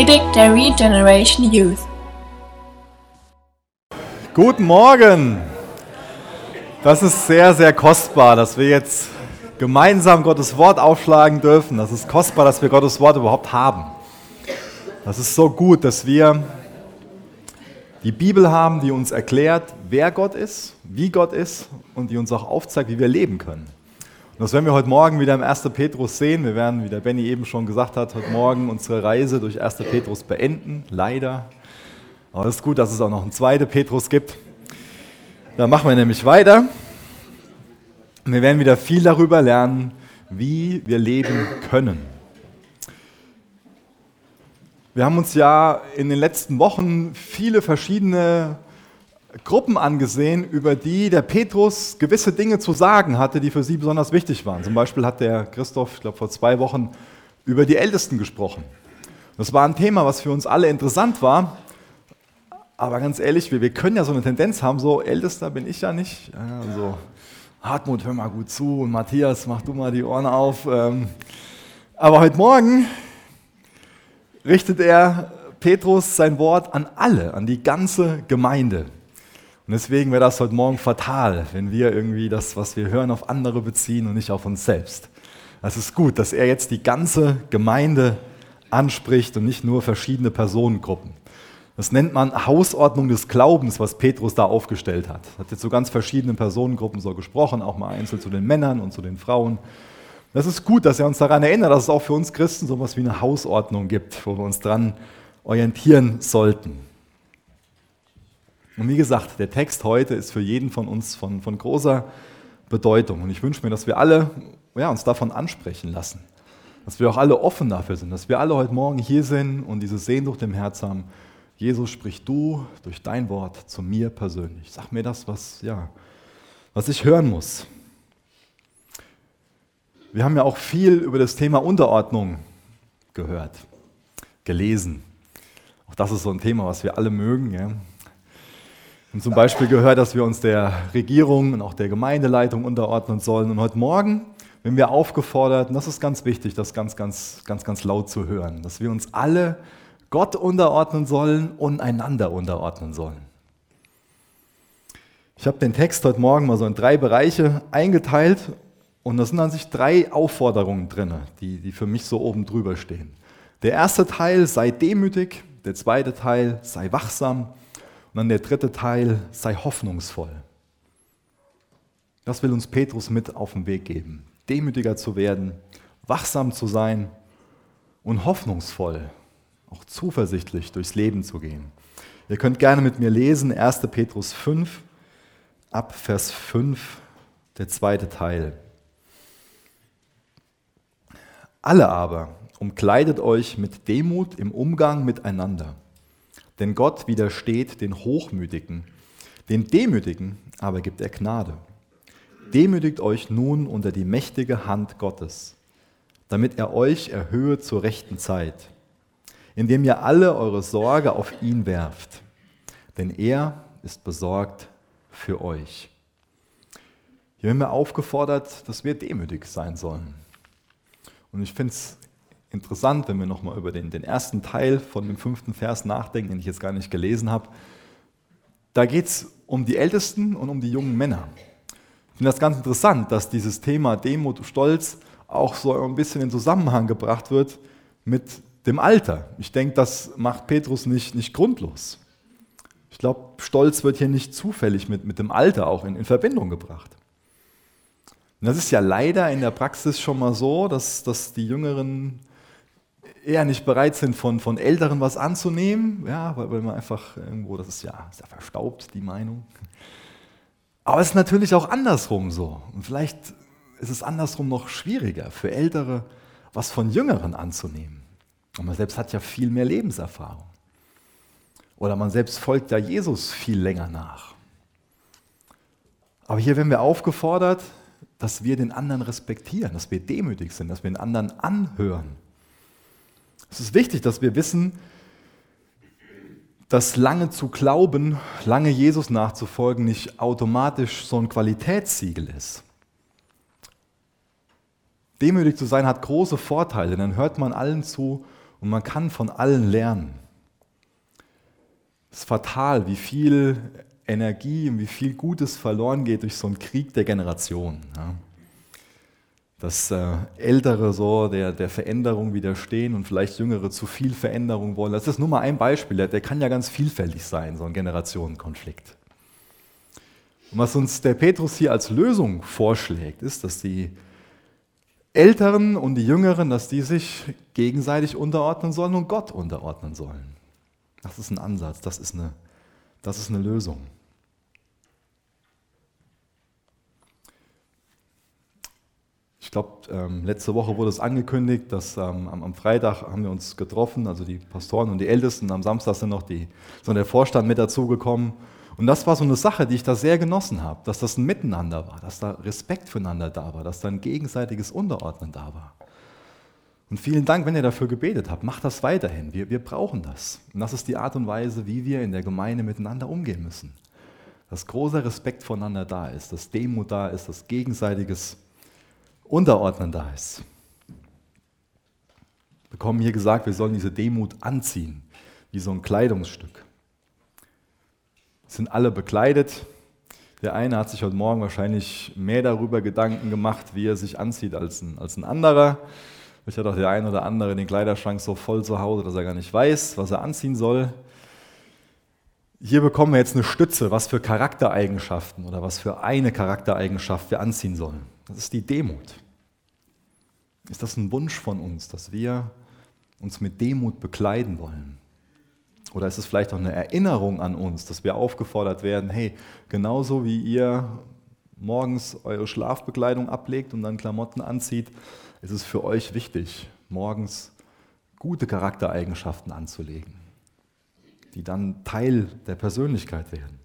Predigt der Regeneration Youth. Guten Morgen! Das ist sehr, sehr kostbar, dass wir jetzt gemeinsam Gottes Wort aufschlagen dürfen. Das ist kostbar, dass wir Gottes Wort überhaupt haben. Das ist so gut, dass wir die Bibel haben, die uns erklärt, wer Gott ist, wie Gott ist und die uns auch aufzeigt, wie wir leben können. Das werden wir heute Morgen wieder im 1. Petrus sehen. Wir werden, wie der Benny eben schon gesagt hat, heute Morgen unsere Reise durch 1. Petrus beenden, leider. Aber es ist gut, dass es auch noch einen zweiten Petrus gibt. Da machen wir nämlich weiter. Wir werden wieder viel darüber lernen, wie wir leben können. Wir haben uns ja in den letzten Wochen viele verschiedene Gruppen angesehen, über die der Petrus gewisse Dinge zu sagen hatte, die für sie besonders wichtig waren. Zum Beispiel hat der Christoph, ich glaube vor zwei Wochen, über die Ältesten gesprochen. Das war ein Thema, was für uns alle interessant war. Aber ganz ehrlich, wir, wir können ja so eine Tendenz haben, so Ältester bin ich ja nicht. Also, Hartmut, hör mal gut zu und Matthias, mach du mal die Ohren auf. Ähm, aber heute Morgen richtet er Petrus sein Wort an alle, an die ganze Gemeinde. Und deswegen wäre das heute Morgen fatal, wenn wir irgendwie das, was wir hören, auf andere beziehen und nicht auf uns selbst. Es ist gut, dass er jetzt die ganze Gemeinde anspricht und nicht nur verschiedene Personengruppen. Das nennt man Hausordnung des Glaubens, was Petrus da aufgestellt hat. Er hat jetzt so ganz verschiedene Personengruppen so gesprochen, auch mal einzeln zu den Männern und zu den Frauen. Das ist gut, dass er uns daran erinnert, dass es auch für uns Christen so etwas wie eine Hausordnung gibt, wo wir uns dran orientieren sollten. Und wie gesagt, der Text heute ist für jeden von uns von, von großer Bedeutung. Und ich wünsche mir, dass wir alle ja, uns davon ansprechen lassen. Dass wir auch alle offen dafür sind, dass wir alle heute Morgen hier sind und diese Sehnsucht im Herz haben. Jesus, sprich du durch dein Wort zu mir persönlich. Sag mir das, was, ja, was ich hören muss. Wir haben ja auch viel über das Thema Unterordnung gehört, gelesen. Auch das ist so ein Thema, was wir alle mögen. Ja. Und zum Beispiel gehört, dass wir uns der Regierung und auch der Gemeindeleitung unterordnen sollen. Und heute Morgen werden wir aufgefordert, und das ist ganz wichtig, das ganz, ganz, ganz, ganz laut zu hören, dass wir uns alle Gott unterordnen sollen und einander unterordnen sollen. Ich habe den Text heute Morgen mal so in drei Bereiche eingeteilt und da sind an sich drei Aufforderungen drin, die, die für mich so oben drüber stehen. Der erste Teil sei demütig, der zweite Teil sei wachsam und dann der dritte Teil, sei hoffnungsvoll. Das will uns Petrus mit auf den Weg geben. Demütiger zu werden, wachsam zu sein und hoffnungsvoll, auch zuversichtlich durchs Leben zu gehen. Ihr könnt gerne mit mir lesen, 1. Petrus 5, ab Vers 5, der zweite Teil. Alle aber umkleidet euch mit Demut im Umgang miteinander denn Gott widersteht den Hochmütigen, den Demütigen aber gibt er Gnade. Demütigt euch nun unter die mächtige Hand Gottes, damit er euch erhöhe zur rechten Zeit, indem ihr alle eure Sorge auf ihn werft, denn er ist besorgt für euch. Hier werden wir aufgefordert, dass wir demütig sein sollen. Und ich finde es interessant, wenn wir nochmal über den, den ersten Teil von dem fünften Vers nachdenken, den ich jetzt gar nicht gelesen habe. Da geht es um die Ältesten und um die jungen Männer. Ich finde das ganz interessant, dass dieses Thema Demut Stolz auch so ein bisschen in Zusammenhang gebracht wird mit dem Alter. Ich denke, das macht Petrus nicht, nicht grundlos. Ich glaube, Stolz wird hier nicht zufällig mit, mit dem Alter auch in, in Verbindung gebracht. Und das ist ja leider in der Praxis schon mal so, dass, dass die Jüngeren eher nicht bereit sind, von, von Älteren was anzunehmen, ja, weil, weil man einfach irgendwo, das ist ja, ist ja verstaubt, die Meinung. Aber es ist natürlich auch andersrum so. Und vielleicht ist es andersrum noch schwieriger für Ältere, was von Jüngeren anzunehmen. Und man selbst hat ja viel mehr Lebenserfahrung. Oder man selbst folgt ja Jesus viel länger nach. Aber hier werden wir aufgefordert, dass wir den anderen respektieren, dass wir demütig sind, dass wir den anderen anhören es ist wichtig, dass wir wissen, dass lange zu glauben, lange Jesus nachzufolgen, nicht automatisch so ein Qualitätssiegel ist. Demütig zu sein hat große Vorteile, dann hört man allen zu und man kann von allen lernen. Es ist fatal, wie viel Energie und wie viel Gutes verloren geht durch so einen Krieg der Generation. Ja. Dass äh, Ältere so der, der Veränderung widerstehen und vielleicht Jüngere zu viel Veränderung wollen. Das ist nur mal ein Beispiel, der, der kann ja ganz vielfältig sein, so ein Generationenkonflikt. Und was uns der Petrus hier als Lösung vorschlägt, ist, dass die Älteren und die Jüngeren, dass die sich gegenseitig unterordnen sollen und Gott unterordnen sollen. Das ist ein Ansatz, das ist eine, das ist eine Lösung. Ich glaube, ähm, letzte Woche wurde es angekündigt, dass ähm, am, Freitag haben wir uns getroffen, also die Pastoren und die Ältesten. Am Samstag sind noch die, so der Vorstand mit dazugekommen. Und das war so eine Sache, die ich da sehr genossen habe, dass das ein Miteinander war, dass da Respekt füreinander da war, dass da ein gegenseitiges Unterordnen da war. Und vielen Dank, wenn ihr dafür gebetet habt. Macht das weiterhin. Wir, wir brauchen das. Und das ist die Art und Weise, wie wir in der Gemeinde miteinander umgehen müssen. Dass großer Respekt voneinander da ist, dass Demut da ist, dass gegenseitiges Unterordnen da ist. Wir bekommen hier gesagt, wir sollen diese Demut anziehen, wie so ein Kleidungsstück sind alle bekleidet. Der eine hat sich heute Morgen wahrscheinlich mehr darüber Gedanken gemacht, wie er sich anzieht, als ein, als ein anderer. Vielleicht hat auch der eine oder andere den Kleiderschrank so voll zu Hause, dass er gar nicht weiß, was er anziehen soll. Hier bekommen wir jetzt eine Stütze, was für Charaktereigenschaften oder was für eine Charaktereigenschaft wir anziehen sollen. Das ist die Demut. Ist das ein Wunsch von uns, dass wir uns mit Demut bekleiden wollen? Oder ist es vielleicht auch eine Erinnerung an uns, dass wir aufgefordert werden, hey, genauso wie ihr morgens eure Schlafbekleidung ablegt und dann Klamotten anzieht, ist es für euch wichtig, morgens gute Charaktereigenschaften anzulegen, die dann Teil der Persönlichkeit werden.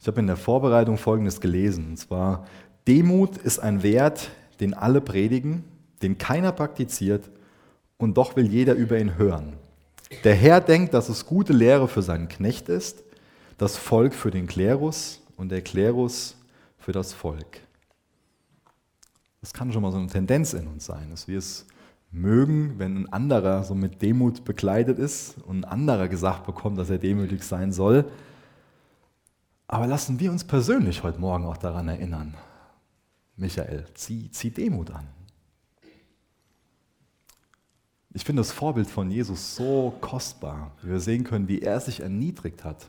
Ich habe in der Vorbereitung Folgendes gelesen, und zwar, Demut ist ein Wert, den alle predigen, den keiner praktiziert und doch will jeder über ihn hören. Der Herr denkt, dass es gute Lehre für seinen Knecht ist, das Volk für den Klerus und der Klerus für das Volk. Das kann schon mal so eine Tendenz in uns sein, dass wir es mögen, wenn ein anderer so mit Demut bekleidet ist und ein anderer gesagt bekommt, dass er demütig sein soll. Aber lassen wir uns persönlich heute Morgen auch daran erinnern. Michael, zieh, zieh Demut an. Ich finde das Vorbild von Jesus so kostbar, wie wir sehen können, wie er sich erniedrigt hat,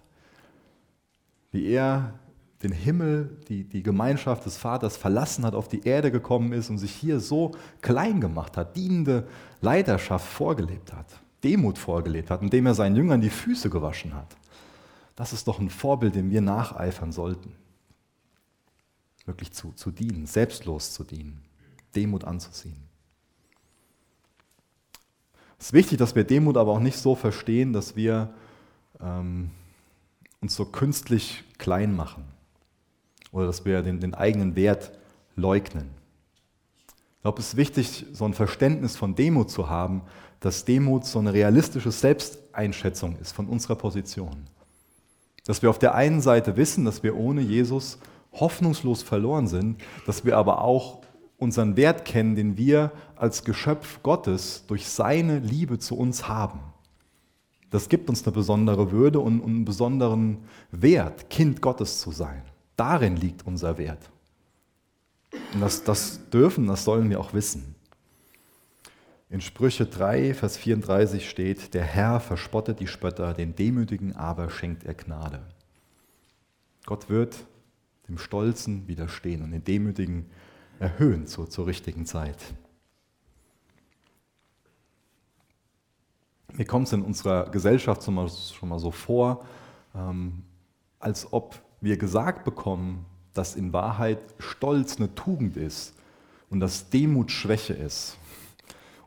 wie er den Himmel, die, die Gemeinschaft des Vaters verlassen hat, auf die Erde gekommen ist und sich hier so klein gemacht hat, dienende Leiterschaft vorgelebt hat, Demut vorgelebt hat, indem er seinen Jüngern die Füße gewaschen hat. Das ist doch ein Vorbild, dem wir nacheifern sollten. Wirklich zu, zu dienen, selbstlos zu dienen, Demut anzuziehen. Es ist wichtig, dass wir Demut aber auch nicht so verstehen, dass wir ähm, uns so künstlich klein machen oder dass wir den, den eigenen Wert leugnen. Ich glaube, es ist wichtig, so ein Verständnis von Demut zu haben, dass Demut so eine realistische Selbsteinschätzung ist von unserer Position. Dass wir auf der einen Seite wissen, dass wir ohne Jesus hoffnungslos verloren sind, dass wir aber auch unseren Wert kennen, den wir als Geschöpf Gottes durch seine Liebe zu uns haben. Das gibt uns eine besondere Würde und einen besonderen Wert, Kind Gottes zu sein. Darin liegt unser Wert. Und das, das dürfen, das sollen wir auch wissen. In Sprüche 3, Vers 34 steht, der Herr verspottet die Spötter, den Demütigen aber schenkt er Gnade. Gott wird dem Stolzen widerstehen und den Demütigen erhöhen zur, zur richtigen Zeit. Mir kommt es in unserer Gesellschaft schon mal, schon mal so vor, ähm, als ob wir gesagt bekommen, dass in Wahrheit Stolz eine Tugend ist und dass Demut Schwäche ist.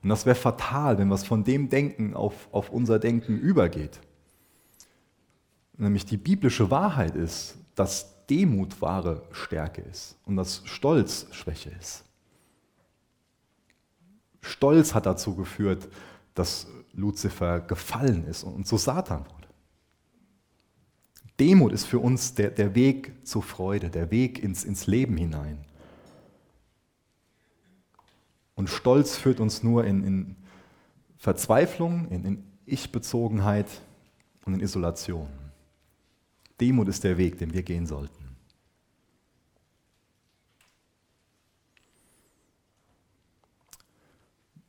Und das wäre fatal, wenn was von dem Denken auf, auf unser Denken übergeht. Nämlich die biblische Wahrheit ist, dass Demut wahre Stärke ist und dass Stolz Schwäche ist. Stolz hat dazu geführt, dass Luzifer gefallen ist und zu Satan wurde. Demut ist für uns der, der Weg zur Freude, der Weg ins, ins Leben hinein. Und Stolz führt uns nur in, in Verzweiflung, in, in Ich-Bezogenheit und in Isolation. Demut ist der Weg, den wir gehen sollten.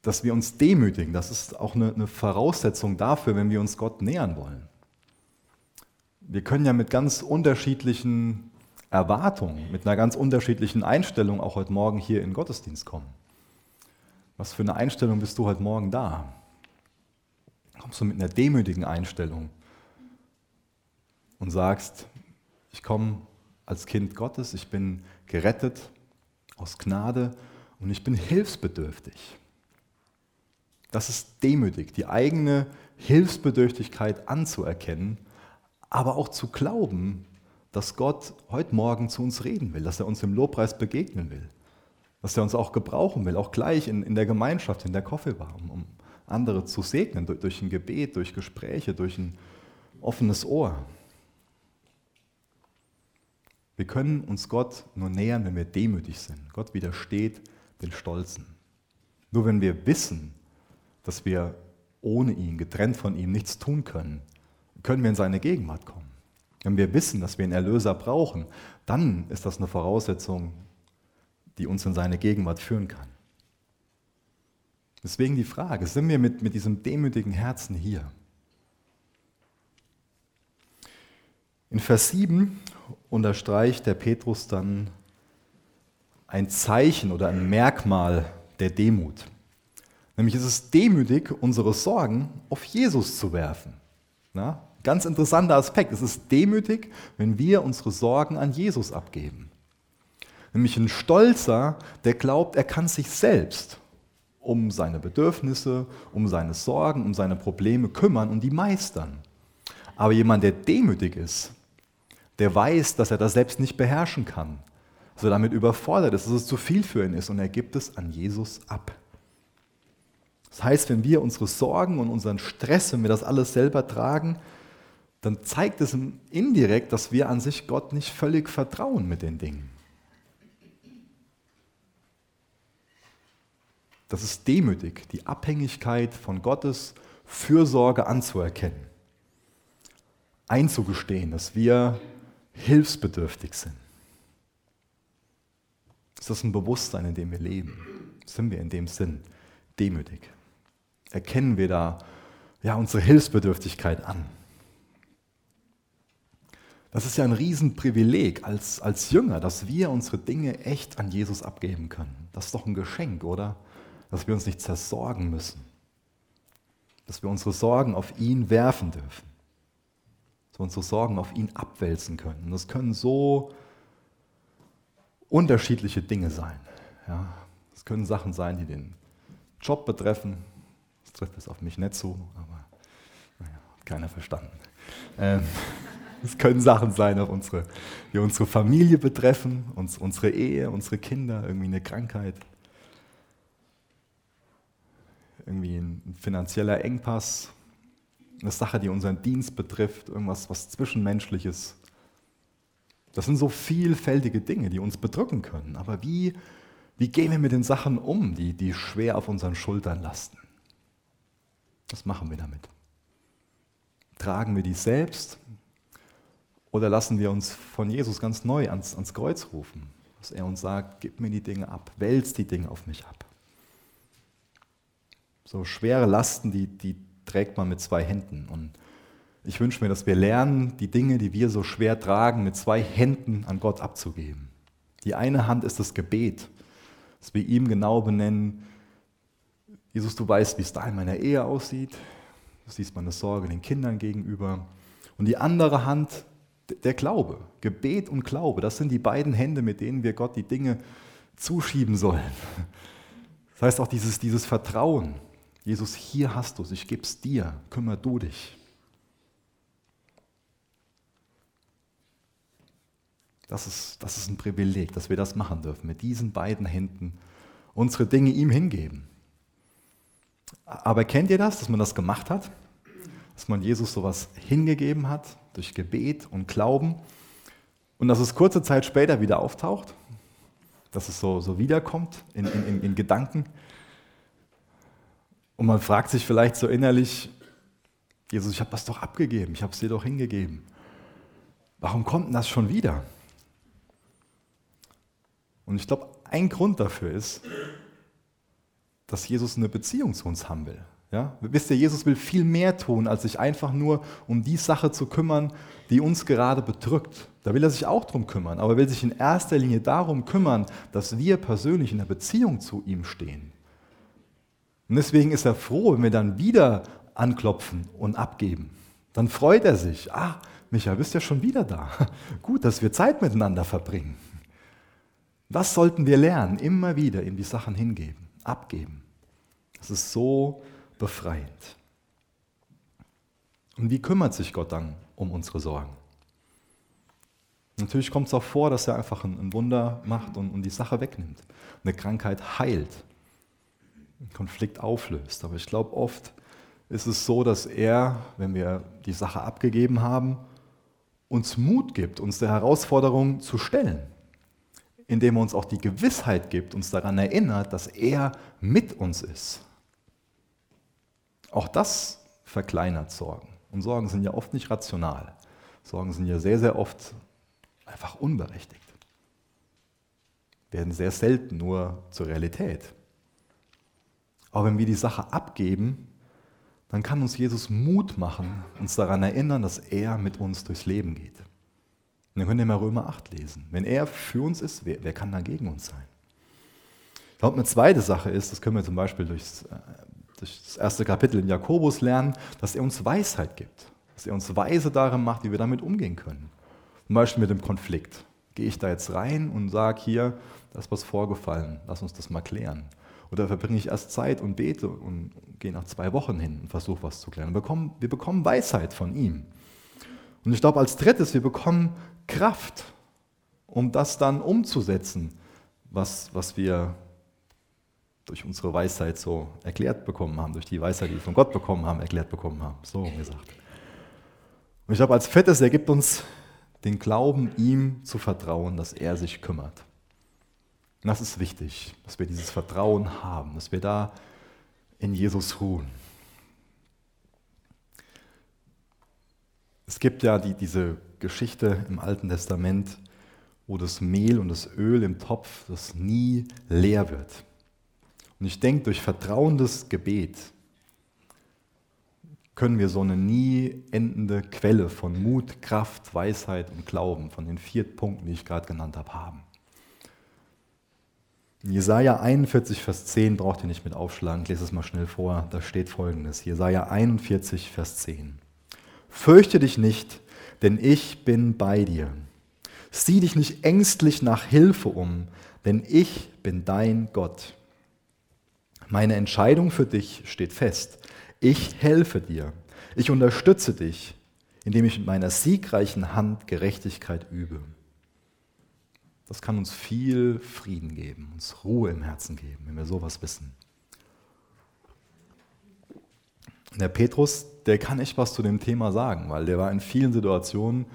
Dass wir uns demütigen, das ist auch eine, eine Voraussetzung dafür, wenn wir uns Gott nähern wollen. Wir können ja mit ganz unterschiedlichen Erwartungen, mit einer ganz unterschiedlichen Einstellung auch heute Morgen hier in Gottesdienst kommen. Was für eine Einstellung bist du heute Morgen da? Kommst du mit einer demütigen Einstellung und sagst, ich komme als Kind Gottes, ich bin gerettet aus Gnade und ich bin hilfsbedürftig. Das ist demütig, die eigene Hilfsbedürftigkeit anzuerkennen, aber auch zu glauben, dass Gott heute Morgen zu uns reden will, dass er uns im Lobpreis begegnen will, dass er uns auch gebrauchen will, auch gleich in, in der Gemeinschaft, in der Koffelbar, um, um andere zu segnen, durch, durch ein Gebet, durch Gespräche, durch ein offenes Ohr. Wir können uns Gott nur nähern, wenn wir demütig sind. Gott widersteht den Stolzen. Nur wenn wir wissen, dass wir ohne ihn, getrennt von ihm, nichts tun können, können wir in seine Gegenwart kommen. Wenn wir wissen, dass wir einen Erlöser brauchen, dann ist das eine Voraussetzung, die uns in seine Gegenwart führen kann. Deswegen die Frage, sind wir mit, mit diesem demütigen Herzen hier? In Vers 7 unterstreicht der Petrus dann ein Zeichen oder ein Merkmal der Demut. Nämlich ist es demütig, unsere Sorgen auf Jesus zu werfen. Na, ganz interessanter Aspekt. Es ist demütig, wenn wir unsere Sorgen an Jesus abgeben. Nämlich ein Stolzer, der glaubt, er kann sich selbst um seine Bedürfnisse, um seine Sorgen, um seine Probleme kümmern und die meistern. Aber jemand, der demütig ist, der weiß, dass er das selbst nicht beherrschen kann, dass er damit überfordert ist, dass es zu viel für ihn ist und er gibt es an Jesus ab. Das heißt, wenn wir unsere Sorgen und unseren Stress, wenn wir das alles selber tragen, dann zeigt es indirekt, dass wir an sich Gott nicht völlig vertrauen mit den Dingen. Das ist demütig, die Abhängigkeit von Gottes Fürsorge anzuerkennen. Einzugestehen, dass wir hilfsbedürftig sind. Ist das ein Bewusstsein, in dem wir leben? Sind wir in dem Sinn demütig? Erkennen wir da ja, unsere Hilfsbedürftigkeit an? Das ist ja ein Riesenprivileg als, als Jünger, dass wir unsere Dinge echt an Jesus abgeben können. Das ist doch ein Geschenk, oder? dass wir uns nicht zersorgen müssen, dass wir unsere Sorgen auf ihn werfen dürfen, dass wir unsere Sorgen auf ihn abwälzen können. Und das können so unterschiedliche Dinge sein. Ja, es können Sachen sein, die den Job betreffen. Trifft jetzt auf mich nicht zu, aber naja, keiner verstanden. Ähm, es können Sachen sein, auch unsere, die unsere Familie betreffen, uns, unsere Ehe, unsere Kinder, irgendwie eine Krankheit irgendwie ein finanzieller Engpass, eine Sache, die unseren Dienst betrifft, irgendwas, was Zwischenmenschliches. Das sind so vielfältige Dinge, die uns bedrücken können. Aber wie, wie gehen wir mit den Sachen um, die, die schwer auf unseren Schultern lasten? Was machen wir damit? Tragen wir die selbst oder lassen wir uns von Jesus ganz neu ans, ans Kreuz rufen? Dass er uns sagt, gib mir die Dinge ab, wälz die Dinge auf mich ab. So schwere Lasten, die, die trägt man mit zwei Händen. Und ich wünsche mir, dass wir lernen, die Dinge, die wir so schwer tragen, mit zwei Händen an Gott abzugeben. Die eine Hand ist das Gebet, dass wir ihm genau benennen, Jesus, du weißt, wie es da in meiner Ehe aussieht. Du siehst meine Sorge den Kindern gegenüber. Und die andere Hand, der Glaube. Gebet und Glaube, das sind die beiden Hände, mit denen wir Gott die Dinge zuschieben sollen. Das heißt auch dieses, dieses Vertrauen. Jesus, hier hast du es, ich gebe es dir, kümmere du dich. Das ist, das ist ein Privileg, dass wir das machen dürfen, mit diesen beiden Händen unsere Dinge ihm hingeben. Aber kennt ihr das, dass man das gemacht hat? Dass man Jesus sowas hingegeben hat durch Gebet und Glauben und dass es kurze Zeit später wieder auftaucht? Dass es so, so wiederkommt in, in, in Gedanken? Und man fragt sich vielleicht so innerlich, Jesus, ich habe das doch abgegeben, ich habe es dir doch hingegeben. Warum kommt denn das schon wieder? Und ich glaube, ein Grund dafür ist, dass Jesus eine Beziehung zu uns haben will. Ja? Wisst ihr, Jesus will viel mehr tun, als sich einfach nur um die Sache zu kümmern, die uns gerade bedrückt. Da will er sich auch drum kümmern, aber er will sich in erster Linie darum kümmern, dass wir persönlich in der Beziehung zu ihm stehen. Und deswegen ist er froh, wenn wir dann wieder anklopfen und abgeben. Dann freut er sich. Ah, Micha, bist ja schon wieder da. Gut, dass wir Zeit miteinander verbringen. Das sollten wir lernen, immer wieder ihm die Sachen hingeben, abgeben. Das ist so befreiend. Und wie kümmert sich Gott dann um unsere Sorgen? Natürlich kommt es auch vor, dass er einfach ein Wunder macht und, und die Sache wegnimmt, eine Krankheit heilt, einen Konflikt auflöst. Aber ich glaube, oft ist es so, dass er, wenn wir die Sache abgegeben haben, uns Mut gibt, uns der Herausforderung zu stellen, indem er uns auch die Gewissheit gibt, uns daran erinnert, dass er mit uns ist. Auch das verkleinert Sorgen. Und Sorgen sind ja oft nicht rational. Sorgen sind ja sehr, sehr oft einfach unberechtigt. Werden sehr selten nur zur Realität. Aber wenn wir die Sache abgeben, dann kann uns Jesus Mut machen, uns daran erinnern, dass er mit uns durchs Leben geht. Und dann könnt ihr mal Römer 8 lesen. Wenn er für uns ist, wer, wer kann da gegen uns sein? Ich glaube, eine zweite Sache ist, das können wir zum Beispiel durchs, äh, durch das erste Kapitel in Jakobus lernen, dass er uns Weisheit gibt. Dass er uns weise darin macht, wie wir damit umgehen können. Zum Beispiel mit dem Konflikt. Gehe ich da jetzt rein und sage hier, da ist was vorgefallen, lass uns das mal klären. Oder verbringe ich erst Zeit und bete und gehe nach zwei Wochen hin und versuche was zu klären. Wir bekommen, wir bekommen Weisheit von ihm. Und ich glaube, als drittes, wir bekommen Kraft, um das dann umzusetzen, was, was wir durch unsere Weisheit so erklärt bekommen haben, durch die Weisheit, die wir von Gott bekommen haben, erklärt bekommen haben. So gesagt. Und ich glaube, als viertes, er gibt uns den Glauben, ihm zu vertrauen, dass er sich kümmert. Und das ist wichtig, dass wir dieses Vertrauen haben, dass wir da in Jesus ruhen. Es gibt ja die, diese Geschichte im Alten Testament, wo das Mehl und das Öl im Topf, das nie leer wird. Und ich denke, durch vertrauendes Gebet können wir so eine nie endende Quelle von Mut, Kraft, Weisheit und Glauben, von den vier Punkten, die ich gerade genannt habe, haben. In Jesaja 41, Vers 10 braucht ihr nicht mit aufschlagen, ich lese es mal schnell vor. Da steht folgendes: Jesaja 41, Vers 10. Fürchte dich nicht, denn ich bin bei dir. Sieh dich nicht ängstlich nach Hilfe um, denn ich bin dein Gott. Meine Entscheidung für dich steht fest. Ich helfe dir. Ich unterstütze dich, indem ich mit meiner siegreichen Hand Gerechtigkeit übe. Das kann uns viel Frieden geben, uns Ruhe im Herzen geben, wenn wir sowas wissen. Der Petrus, der kann echt was zu dem Thema sagen, weil der war in vielen Situationen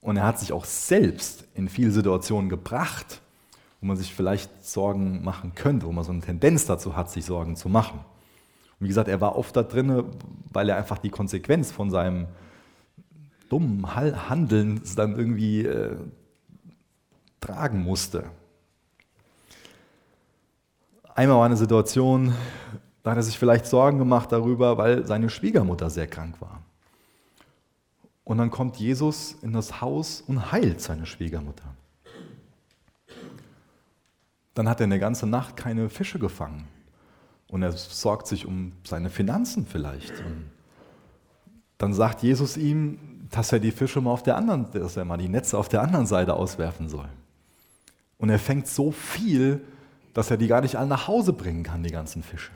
und er hat sich auch selbst in viele Situationen gebracht, wo man sich vielleicht Sorgen machen könnte, wo man so eine Tendenz dazu hat, sich Sorgen zu machen. Und wie gesagt, er war oft da drin, weil er einfach die Konsequenz von seinem dummen Handeln dann irgendwie äh, tragen musste. Einmal war eine Situation, da hat er sich vielleicht Sorgen gemacht darüber, weil seine Schwiegermutter sehr krank war. Und dann kommt Jesus in das Haus und heilt seine Schwiegermutter. Dann hat er eine ganze Nacht keine Fische gefangen. Und er sorgt sich um seine Finanzen vielleicht. Und dann sagt Jesus ihm, dass er die Fische mal auf der anderen, dass er mal die Netze auf der anderen Seite auswerfen soll. Und er fängt so viel, dass er die gar nicht alle nach Hause bringen kann, die ganzen Fische.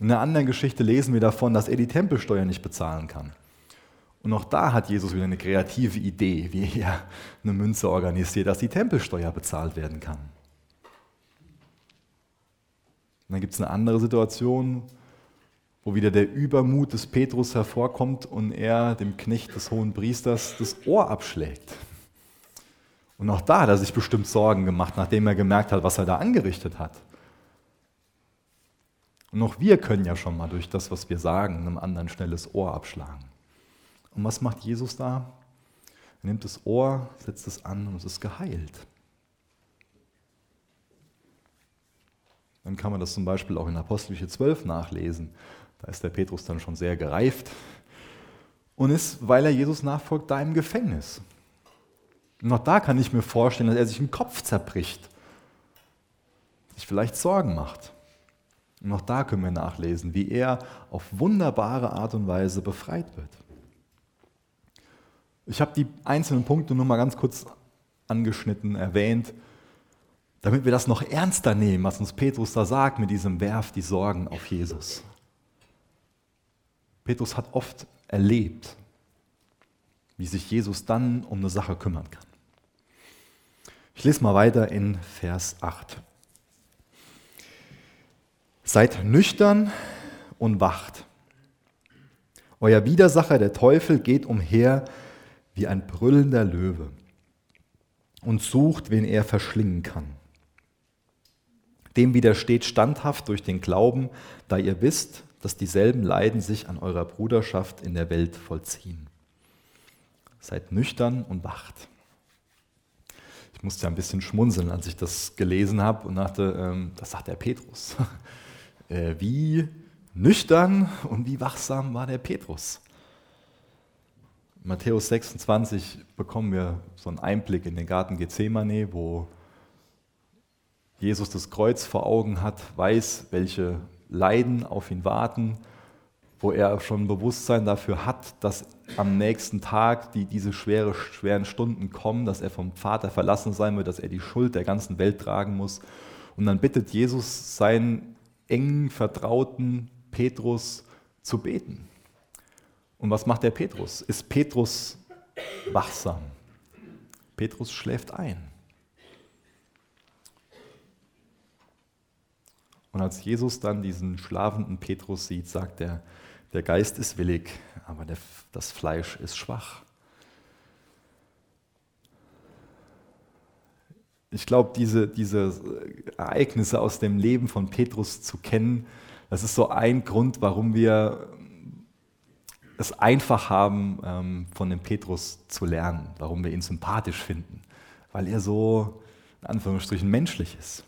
In einer anderen Geschichte lesen wir davon, dass er die Tempelsteuer nicht bezahlen kann. Und auch da hat Jesus wieder eine kreative Idee, wie er eine Münze organisiert, dass die Tempelsteuer bezahlt werden kann. Und dann gibt es eine andere Situation, wo wieder der Übermut des Petrus hervorkommt und er dem Knecht des hohen Priesters das Ohr abschlägt. Und auch da hat er sich bestimmt Sorgen gemacht, nachdem er gemerkt hat, was er da angerichtet hat. Und auch wir können ja schon mal durch das, was wir sagen, einem anderen schnelles Ohr abschlagen. Und was macht Jesus da? Er nimmt das Ohr, setzt es an und es ist geheilt. Dann kann man das zum Beispiel auch in Apostelische 12 nachlesen. Da ist der Petrus dann schon sehr gereift und ist, weil er Jesus nachfolgt, da im Gefängnis. Und auch da kann ich mir vorstellen, dass er sich den Kopf zerbricht, sich vielleicht Sorgen macht. Und auch da können wir nachlesen, wie er auf wunderbare Art und Weise befreit wird. Ich habe die einzelnen Punkte nur mal ganz kurz angeschnitten, erwähnt, damit wir das noch ernster nehmen, was uns Petrus da sagt mit diesem Werf die Sorgen auf Jesus. Petrus hat oft erlebt, wie sich Jesus dann um eine Sache kümmern kann. Ich lese mal weiter in Vers 8. Seid nüchtern und wacht. Euer Widersacher, der Teufel, geht umher wie ein brüllender Löwe und sucht, wen er verschlingen kann. Dem widersteht standhaft durch den Glauben, da ihr wisst, dass dieselben Leiden sich an eurer Bruderschaft in der Welt vollziehen. Seid nüchtern und wacht. Ich musste ein bisschen schmunzeln, als ich das gelesen habe und dachte, ähm, das sagt der Petrus. Äh, wie nüchtern und wie wachsam war der Petrus? In Matthäus 26 bekommen wir so einen Einblick in den Garten Gethsemane, wo Jesus das Kreuz vor Augen hat, weiß, welche Leiden auf ihn warten, wo er schon Bewusstsein dafür hat, dass am nächsten Tag die, diese schwere, schweren Stunden kommen, dass er vom Vater verlassen sein wird, dass er die Schuld der ganzen Welt tragen muss. Und dann bittet Jesus seinen engen Vertrauten Petrus zu beten. Und was macht der Petrus? Ist Petrus wachsam? Petrus schläft ein. Und als Jesus dann diesen schlafenden Petrus sieht, sagt er, der Geist ist willig, aber das Fleisch ist schwach. Ich glaube, diese, diese Ereignisse aus dem Leben von Petrus zu kennen, das ist so ein Grund, warum wir es einfach haben, ähm, von dem Petrus zu lernen, warum wir ihn sympathisch finden, weil er so, in Anführungsstrichen, menschlich ist.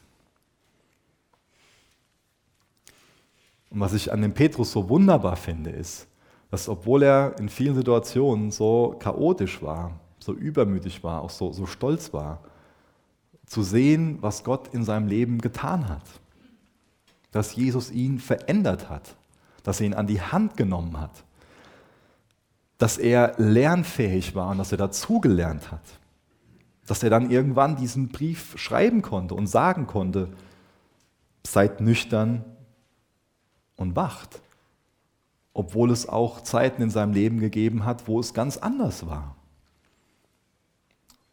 Und was ich an dem Petrus so wunderbar finde, ist, dass obwohl er in vielen Situationen so chaotisch war, so übermütig war, auch so, so stolz war, zu sehen, was Gott in seinem Leben getan hat. Dass Jesus ihn verändert hat, dass er ihn an die Hand genommen hat, dass er lernfähig war und dass er dazugelernt hat, dass er dann irgendwann diesen Brief schreiben konnte und sagen konnte, seid nüchtern und wacht, obwohl es auch Zeiten in seinem Leben gegeben hat, wo es ganz anders war.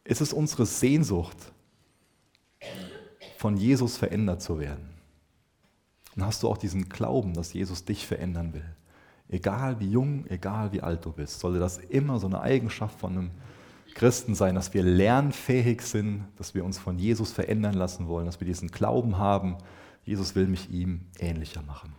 Es ist unsere Sehnsucht, von Jesus verändert zu werden. Dann hast du auch diesen Glauben, dass Jesus dich verändern will. Egal wie jung, egal wie alt du bist, sollte das immer so eine Eigenschaft von einem Christen sein, dass wir lernfähig sind, dass wir uns von Jesus verändern lassen wollen, dass wir diesen Glauben haben, Jesus will mich ihm ähnlicher machen.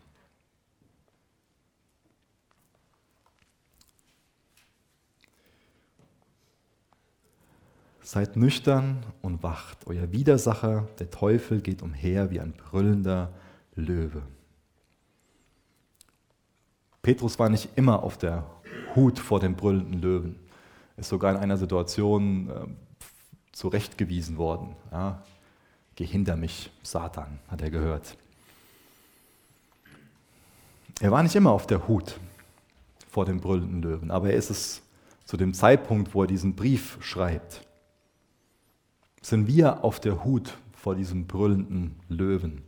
Seid nüchtern und wacht. Euer Widersacher, der Teufel, geht umher wie ein brüllender Löwe. Petrus war nicht immer auf der Hut vor dem brüllenden Löwen. Ist sogar in einer Situation äh, zurechtgewiesen worden. Ja, Geh hinter mich, Satan, hat er gehört. Er war nicht immer auf der Hut vor dem brüllenden Löwen, aber er ist es zu dem Zeitpunkt, wo er diesen Brief schreibt sind wir auf der Hut vor diesem brüllenden Löwen.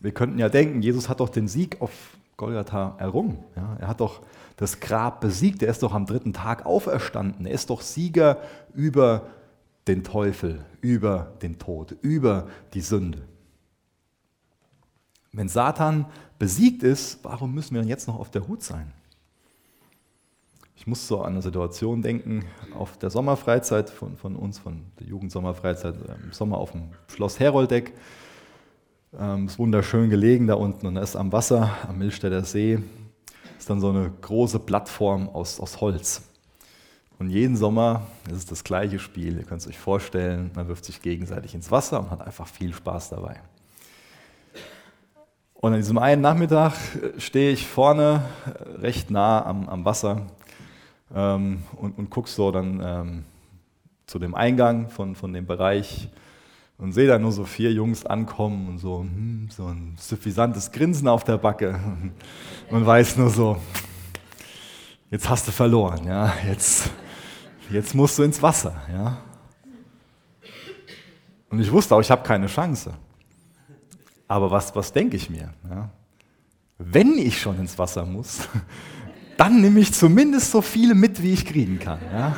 Wir könnten ja denken, Jesus hat doch den Sieg auf Golgatha errungen. Ja, er hat doch das Grab besiegt. Er ist doch am dritten Tag auferstanden. Er ist doch Sieger über den Teufel, über den Tod, über die Sünde. Wenn Satan besiegt ist, warum müssen wir dann jetzt noch auf der Hut sein? Ich muss so an eine Situation denken, auf der Sommerfreizeit von, von uns, von der Jugendsommerfreizeit, im Sommer auf dem Schloss Heroldeck. Ähm, ist wunderschön gelegen da unten und da ist am Wasser, am Milchstädter See, ist dann so eine große Plattform aus, aus Holz. Und jeden Sommer ist es das gleiche Spiel. Ihr könnt es euch vorstellen, man wirft sich gegenseitig ins Wasser und hat einfach viel Spaß dabei. Und an diesem einen Nachmittag stehe ich vorne recht nah am, am Wasser ähm, und, und gucke so dann ähm, zu dem Eingang von, von dem Bereich und sehe da nur so vier Jungs ankommen und so, hm, so ein suffisantes Grinsen auf der Backe und weiß nur so, jetzt hast du verloren, ja, jetzt, jetzt musst du ins Wasser, ja. Und ich wusste auch, ich habe keine Chance. Aber was, was denke ich mir? Ja? Wenn ich schon ins Wasser muss, dann nehme ich zumindest so viele mit, wie ich kriegen kann. Ja?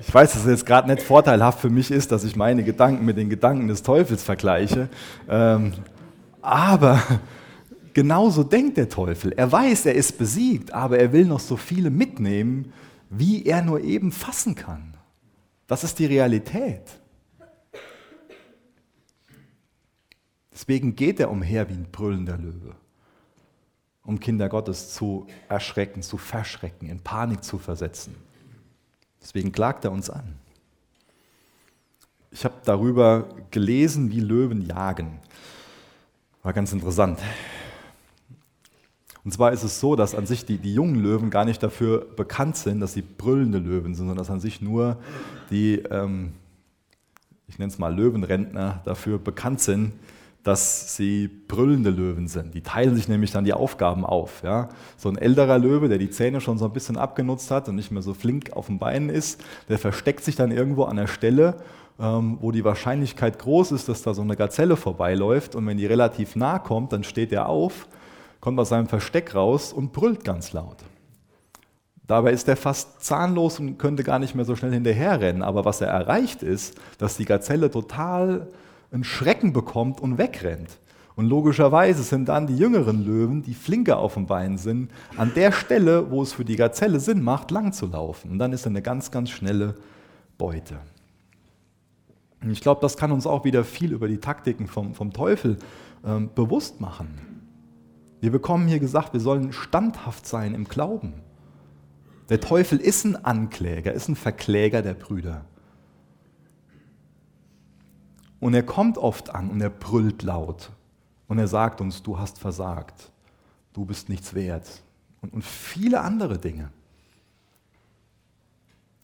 Ich weiß, dass es jetzt gerade nicht vorteilhaft für mich ist, dass ich meine Gedanken mit den Gedanken des Teufels vergleiche. Ähm, aber genauso denkt der Teufel. Er weiß, er ist besiegt, aber er will noch so viele mitnehmen, wie er nur eben fassen kann. Das ist die Realität. Deswegen geht er umher wie ein brüllender Löwe, um Kinder Gottes zu erschrecken, zu verschrecken, in Panik zu versetzen. Deswegen klagt er uns an. Ich habe darüber gelesen, wie Löwen jagen. War ganz interessant. Und zwar ist es so, dass an sich die, die jungen Löwen gar nicht dafür bekannt sind, dass sie brüllende Löwen sind, sondern dass an sich nur die, ähm, ich nenne es mal Löwenrentner, dafür bekannt sind, dass sie brüllende Löwen sind. Die teilen sich nämlich dann die Aufgaben auf. Ja? So ein älterer Löwe, der die Zähne schon so ein bisschen abgenutzt hat und nicht mehr so flink auf den Beinen ist, der versteckt sich dann irgendwo an der Stelle, ähm, wo die Wahrscheinlichkeit groß ist, dass da so eine Gazelle vorbeiläuft. Und wenn die relativ nah kommt, dann steht er auf, kommt aus seinem Versteck raus und brüllt ganz laut. Dabei ist er fast zahnlos und könnte gar nicht mehr so schnell hinterherrennen. Aber was er erreicht ist, dass die Gazelle total einen Schrecken bekommt und wegrennt. Und logischerweise sind dann die jüngeren Löwen, die flinker auf dem Bein sind, an der Stelle, wo es für die Gazelle Sinn macht, lang zu laufen. Und dann ist er eine ganz, ganz schnelle Beute. Und ich glaube, das kann uns auch wieder viel über die Taktiken vom, vom Teufel ähm, bewusst machen. Wir bekommen hier gesagt, wir sollen standhaft sein im Glauben. Der Teufel ist ein Ankläger, ist ein Verkläger der Brüder. Und er kommt oft an und er brüllt laut. Und er sagt uns, du hast versagt, du bist nichts wert. Und, und viele andere Dinge.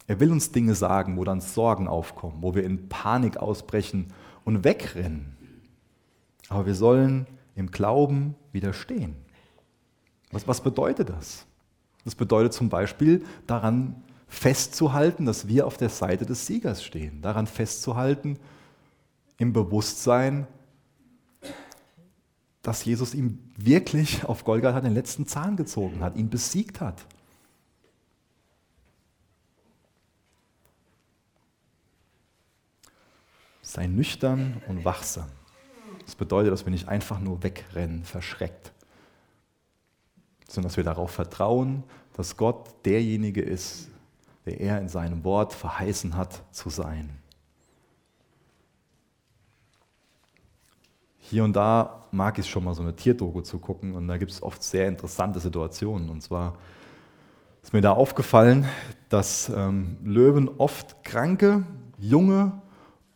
Er will uns Dinge sagen, wo dann Sorgen aufkommen, wo wir in Panik ausbrechen und wegrennen. Aber wir sollen im Glauben widerstehen. Was, was bedeutet das? Das bedeutet zum Beispiel daran festzuhalten, dass wir auf der Seite des Siegers stehen. Daran festzuhalten, im Bewusstsein, dass Jesus ihm wirklich auf Golgatha den letzten Zahn gezogen hat, ihn besiegt hat. Sei nüchtern und wachsam. Das bedeutet, dass wir nicht einfach nur wegrennen, verschreckt, sondern dass wir darauf vertrauen, dass Gott derjenige ist, der er in seinem Wort verheißen hat zu sein. Hier und da mag ich schon mal so eine Tierdoku zu gucken und da gibt es oft sehr interessante Situationen. Und zwar ist mir da aufgefallen, dass ähm, Löwen oft kranke, junge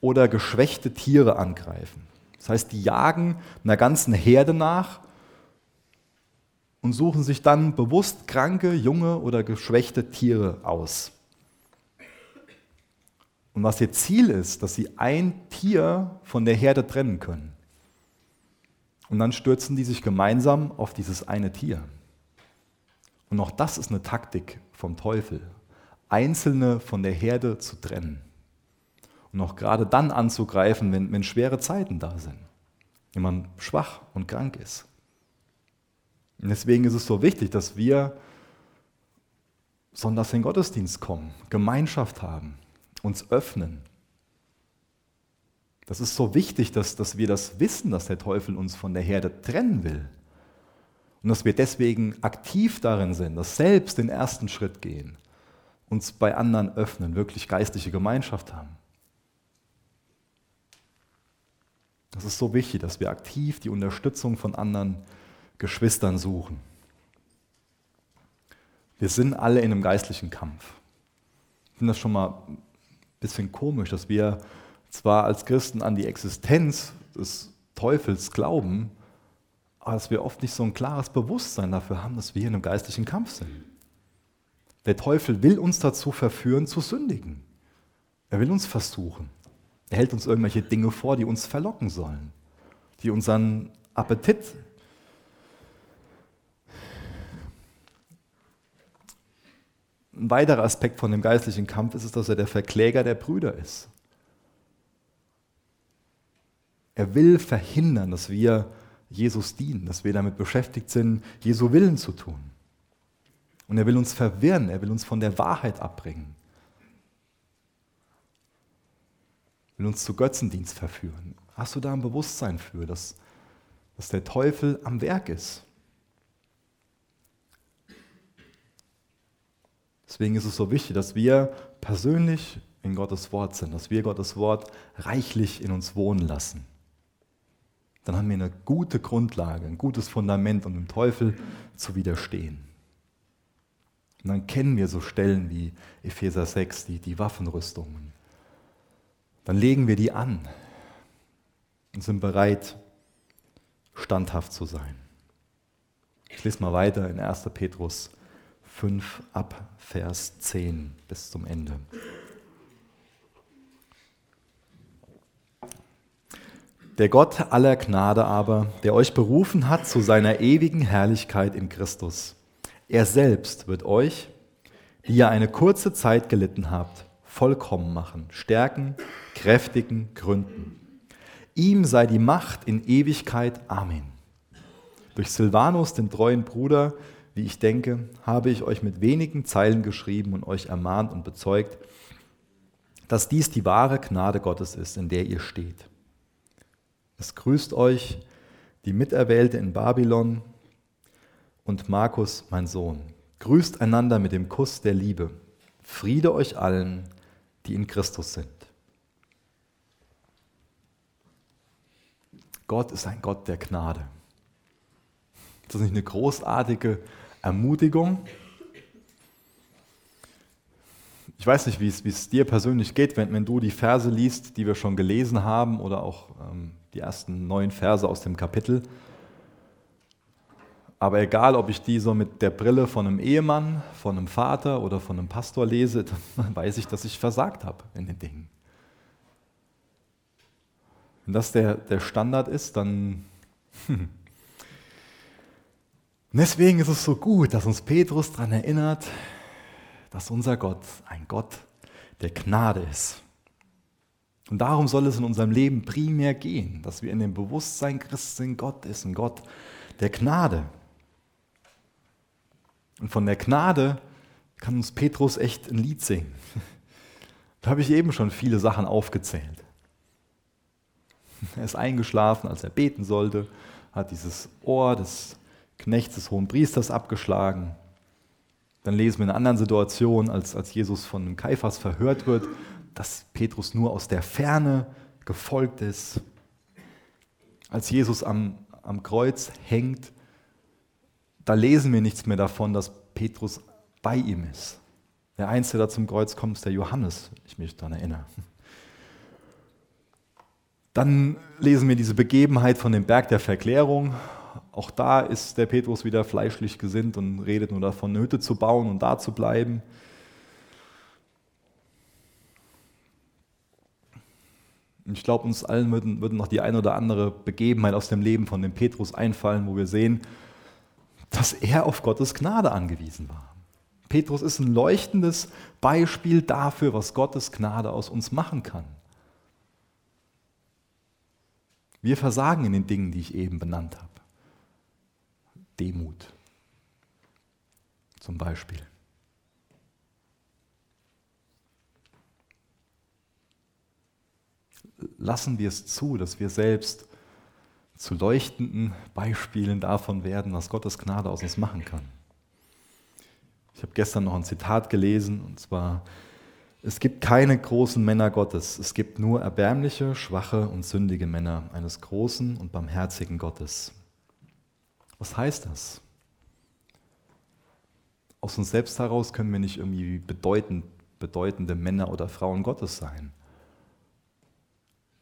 oder geschwächte Tiere angreifen. Das heißt, die jagen einer ganzen Herde nach und suchen sich dann bewusst kranke, junge oder geschwächte Tiere aus. Und was ihr Ziel ist, dass sie ein Tier von der Herde trennen können. Und dann stürzen die sich gemeinsam auf dieses eine Tier. Und auch das ist eine Taktik vom Teufel, Einzelne von der Herde zu trennen. Und auch gerade dann anzugreifen, wenn, wenn schwere Zeiten da sind, wenn man schwach und krank ist. Und deswegen ist es so wichtig, dass wir sonntags in den Gottesdienst kommen, Gemeinschaft haben, uns öffnen, das ist so wichtig, dass, dass wir das wissen, dass der Teufel uns von der Herde trennen will. Und dass wir deswegen aktiv darin sind, dass selbst den ersten Schritt gehen, uns bei anderen öffnen, wirklich geistliche Gemeinschaft haben. Das ist so wichtig, dass wir aktiv die Unterstützung von anderen Geschwistern suchen. Wir sind alle in einem geistlichen Kampf. Ich finde das schon mal ein bisschen komisch, dass wir zwar als Christen an die Existenz des Teufels glauben, aber dass wir oft nicht so ein klares Bewusstsein dafür haben, dass wir in einem geistlichen Kampf sind. Der Teufel will uns dazu verführen, zu sündigen. Er will uns versuchen. Er hält uns irgendwelche Dinge vor, die uns verlocken sollen, die unseren Appetit Ein weiterer Aspekt von dem geistlichen Kampf ist es, dass er der Verkläger der Brüder ist. Er will verhindern, dass wir Jesus dienen, dass wir damit beschäftigt sind, Jesu Willen zu tun. Und er will uns verwirren, er will uns von der Wahrheit abbringen. will uns zu Götzendienst verführen. Hast du da ein Bewusstsein für, dass, dass der Teufel am Werk ist? Deswegen ist es so wichtig, dass wir persönlich in Gottes Wort sind, dass wir Gottes Wort reichlich in uns wohnen lassen. Dann haben wir eine gute Grundlage, ein gutes Fundament, um dem Teufel zu widerstehen. Und dann kennen wir so Stellen wie Epheser 6, die, die Waffenrüstungen. Dann legen wir die an und sind bereit, standhaft zu sein. Ich lese mal weiter in 1. Petrus 5 ab Vers 10 bis zum Ende. Der Gott aller Gnade aber, der euch berufen hat zu seiner ewigen Herrlichkeit in Christus, er selbst wird euch, die ihr eine kurze Zeit gelitten habt, vollkommen machen, stärken, kräftigen, gründen. Ihm sei die Macht in Ewigkeit. Amen. Durch Silvanus, den treuen Bruder, wie ich denke, habe ich euch mit wenigen Zeilen geschrieben und euch ermahnt und bezeugt, dass dies die wahre Gnade Gottes ist, in der ihr steht. Es grüßt euch die Miterwählte in Babylon und Markus, mein Sohn. Grüßt einander mit dem Kuss der Liebe. Friede euch allen, die in Christus sind. Gott ist ein Gott der Gnade. Ist das nicht eine großartige Ermutigung? Ich weiß nicht, wie es, dir persönlich geht, wenn, wenn du die Verse liest, die wir schon gelesen haben oder auch ähm, die ersten neun Verse aus dem Kapitel. Aber egal, ob ich die so mit der Brille von einem Ehemann, von einem Vater oder von einem Pastor lese, dann weiß ich, dass ich versagt habe in den Dingen. Wenn das der, der Standard ist, dann... Deswegen ist es so gut, dass uns Petrus daran erinnert, dass unser Gott ein Gott der Gnade ist. Und darum soll es in unserem Leben primär gehen, dass wir in dem Bewusstsein Christ sind, Gott ist ein Gott der Gnade. Und von der Gnade kann uns Petrus echt ein Lied singen. Da habe ich eben schon viele Sachen aufgezählt. Er ist eingeschlafen, als er beten sollte, hat dieses Ohr des Knechts des hohen Priesters abgeschlagen. Dann lesen wir in einer anderen Situation, als, als Jesus von Kaiphas verhört wird, dass Petrus nur aus der Ferne gefolgt ist. Als Jesus am, am Kreuz hängt, da lesen wir nichts mehr davon, dass Petrus bei ihm ist. Der Einzige, der zum Kreuz kommt, ist der Johannes, ich mich daran erinnere. Dann lesen wir diese Begebenheit von dem Berg der Verklärung. Auch da ist der Petrus wieder fleischlich gesinnt und redet nur davon, eine Hütte zu bauen und da zu bleiben. Ich glaube, uns allen würden, würden noch die eine oder andere Begebenheit aus dem Leben von dem Petrus einfallen, wo wir sehen, dass er auf Gottes Gnade angewiesen war. Petrus ist ein leuchtendes Beispiel dafür, was Gottes Gnade aus uns machen kann. Wir versagen in den Dingen, die ich eben benannt habe. Demut zum Beispiel. Lassen wir es zu, dass wir selbst zu leuchtenden Beispielen davon werden, was Gottes Gnade aus uns machen kann. Ich habe gestern noch ein Zitat gelesen, und zwar Es gibt keine großen Männer Gottes. Es gibt nur erbärmliche, schwache und sündige Männer eines großen und barmherzigen Gottes. Was heißt das? Aus uns selbst heraus können wir nicht irgendwie bedeutend, bedeutende Männer oder Frauen Gottes sein.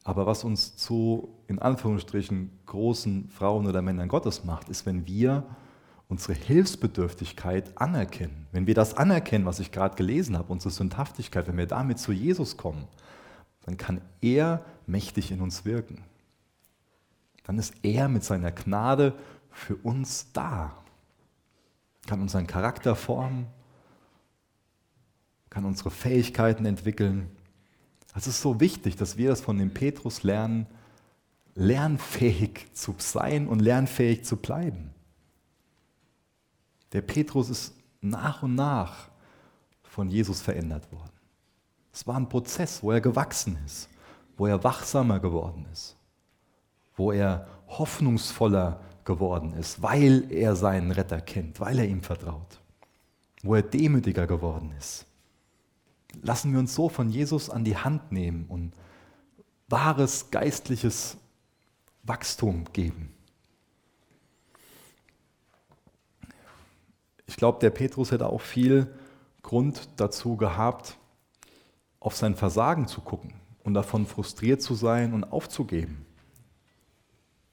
Aber was uns zu, in Anführungsstrichen, großen Frauen oder Männern Gottes macht, ist, wenn wir unsere Hilfsbedürftigkeit anerkennen. Wenn wir das anerkennen, was ich gerade gelesen habe, unsere Sündhaftigkeit, wenn wir damit zu Jesus kommen, dann kann er mächtig in uns wirken. Dann ist er mit seiner Gnade für uns da, kann unseren Charakter formen, kann unsere Fähigkeiten entwickeln. Es ist so wichtig, dass wir das von dem Petrus lernen, lernfähig zu sein und lernfähig zu bleiben. Der Petrus ist nach und nach von Jesus verändert worden. Es war ein Prozess, wo er gewachsen ist, wo er wachsamer geworden ist, wo er hoffnungsvoller geworden ist, weil er seinen Retter kennt, weil er ihm vertraut, wo er demütiger geworden ist. Lassen wir uns so von Jesus an die Hand nehmen und wahres geistliches Wachstum geben. Ich glaube, der Petrus hätte auch viel Grund dazu gehabt, auf sein Versagen zu gucken und davon frustriert zu sein und aufzugeben.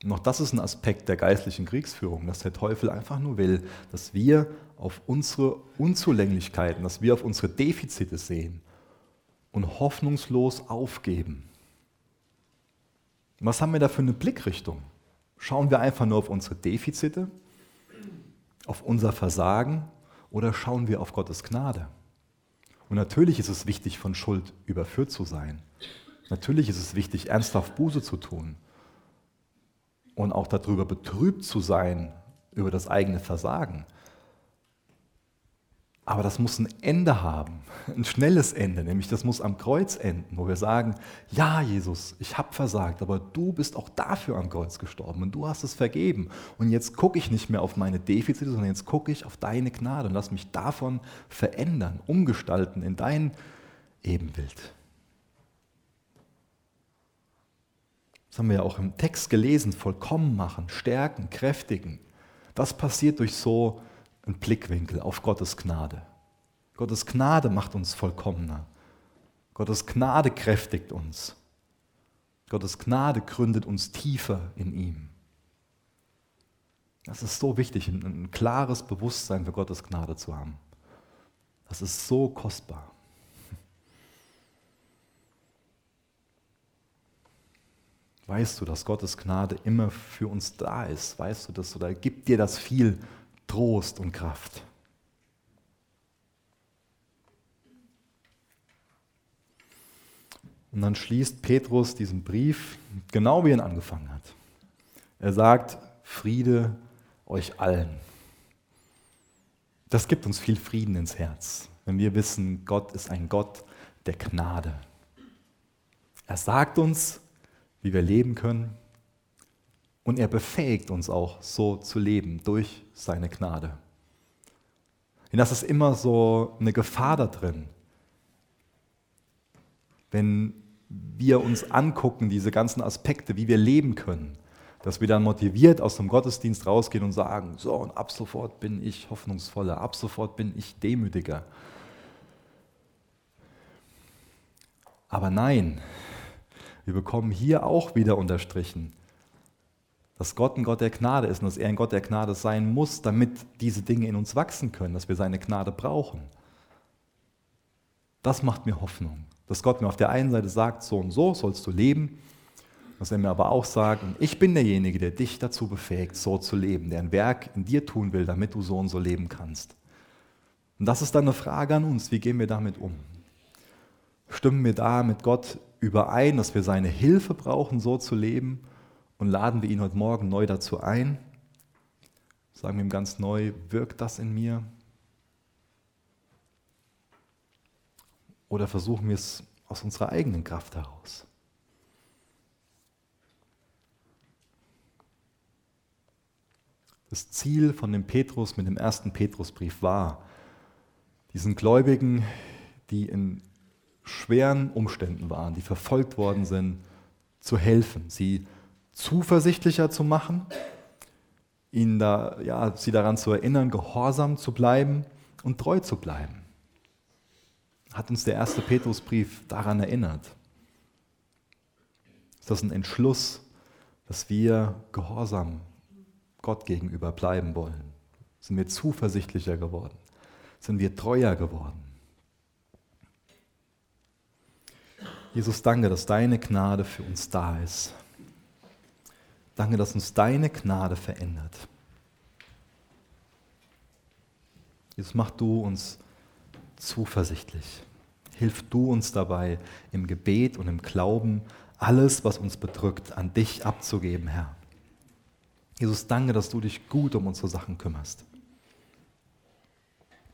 Noch das ist ein Aspekt der geistlichen Kriegsführung, dass der Teufel einfach nur will, dass wir auf unsere Unzulänglichkeiten, dass wir auf unsere Defizite sehen und hoffnungslos aufgeben. Was haben wir da für eine Blickrichtung? Schauen wir einfach nur auf unsere Defizite auf unser Versagen oder schauen wir auf Gottes Gnade? Und natürlich ist es wichtig, von Schuld überführt zu sein. Natürlich ist es wichtig, ernsthaft Buße zu tun und auch darüber betrübt zu sein, über das eigene Versagen. Aber das muss ein Ende haben, ein schnelles Ende, nämlich das muss am Kreuz enden, wo wir sagen, ja Jesus, ich habe versagt, aber du bist auch dafür am Kreuz gestorben und du hast es vergeben. Und jetzt gucke ich nicht mehr auf meine Defizite, sondern jetzt gucke ich auf deine Gnade und lass mich davon verändern, umgestalten in dein Ebenbild. Das haben wir ja auch im Text gelesen, vollkommen machen, stärken, kräftigen. Das passiert durch so einen Blickwinkel auf Gottes Gnade. Gottes Gnade macht uns vollkommener. Gottes Gnade kräftigt uns. Gottes Gnade gründet uns tiefer in ihm. Das ist so wichtig, ein, ein klares Bewusstsein für Gottes Gnade zu haben. Das ist so kostbar. Weißt du, dass Gottes Gnade immer für uns da ist? Weißt du das oder gibt dir das viel Trost und Kraft. Und dann schließt Petrus diesen Brief genau wie er ihn angefangen hat. Er sagt, Friede euch allen. Das gibt uns viel Frieden ins Herz, wenn wir wissen, Gott ist ein Gott der Gnade. Er sagt uns, wie wir leben können, und er befähigt uns auch, so zu leben durch seine Gnade. Denn das ist immer so eine Gefahr da drin. Wenn wir uns angucken, diese ganzen Aspekte, wie wir leben können, dass wir dann motiviert aus dem Gottesdienst rausgehen und sagen, so und ab sofort bin ich hoffnungsvoller, ab sofort bin ich demütiger. Aber nein, wir bekommen hier auch wieder unterstrichen, dass Gott ein Gott der Gnade ist und dass er ein Gott der Gnade sein muss, damit diese Dinge in uns wachsen können, dass wir seine Gnade brauchen. Das macht mir Hoffnung, dass Gott mir auf der einen Seite sagt, so und so sollst du leben, dass er mir aber auch sagt, ich bin derjenige, der dich dazu befähigt, so zu leben, der ein Werk in dir tun will, damit du so und so leben kannst. Und das ist dann eine Frage an uns, wie gehen wir damit um? Stimmen wir da mit Gott überein, dass wir seine Hilfe brauchen, so zu leben? und laden wir ihn heute Morgen neu dazu ein. Sagen wir ihm ganz neu, wirkt das in mir? Oder versuchen wir es aus unserer eigenen Kraft heraus? Das Ziel von dem Petrus mit dem ersten Petrusbrief war, diesen Gläubigen, die in schweren Umständen waren, die verfolgt worden sind, zu helfen, sie zuversichtlicher zu machen, ihnen da, ja, sie daran zu erinnern, gehorsam zu bleiben und treu zu bleiben. Hat uns der erste Petrusbrief daran erinnert. Ist das ein Entschluss, dass wir gehorsam Gott gegenüber bleiben wollen? Sind wir zuversichtlicher geworden? Sind wir treuer geworden? Jesus, danke, dass deine Gnade für uns da ist. Danke, dass uns deine Gnade verändert. Jesus, mach du uns zuversichtlich. Hilf du uns dabei, im Gebet und im Glauben alles, was uns bedrückt, an dich abzugeben, Herr. Jesus, danke, dass du dich gut um unsere Sachen kümmerst.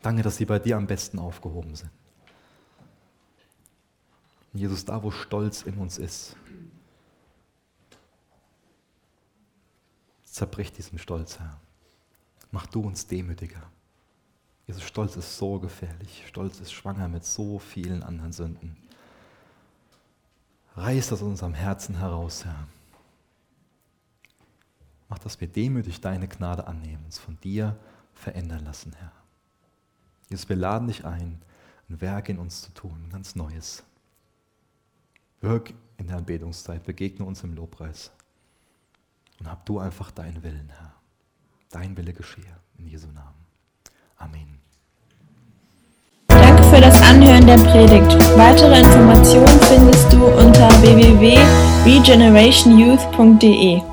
Danke, dass sie bei dir am besten aufgehoben sind. Jesus, da wo Stolz in uns ist, zerbrich diesen Stolz, Herr. Mach du uns demütiger. Jesus, Stolz ist so gefährlich. Stolz ist schwanger mit so vielen anderen Sünden. Reiß das aus unserem Herzen heraus, Herr. Mach, dass wir demütig deine Gnade annehmen, uns von dir verändern lassen, Herr. Jesus, wir laden dich ein, ein Werk in uns zu tun, ein ganz Neues. Wirk in der Anbetungszeit, begegne uns im Lobpreis. Und hab du einfach deinen Willen, Herr. Dein Wille geschehe. In Jesu Namen. Amen. Danke für das Anhören der Predigt. Weitere Informationen findest du unter www.regenerationyouth.de.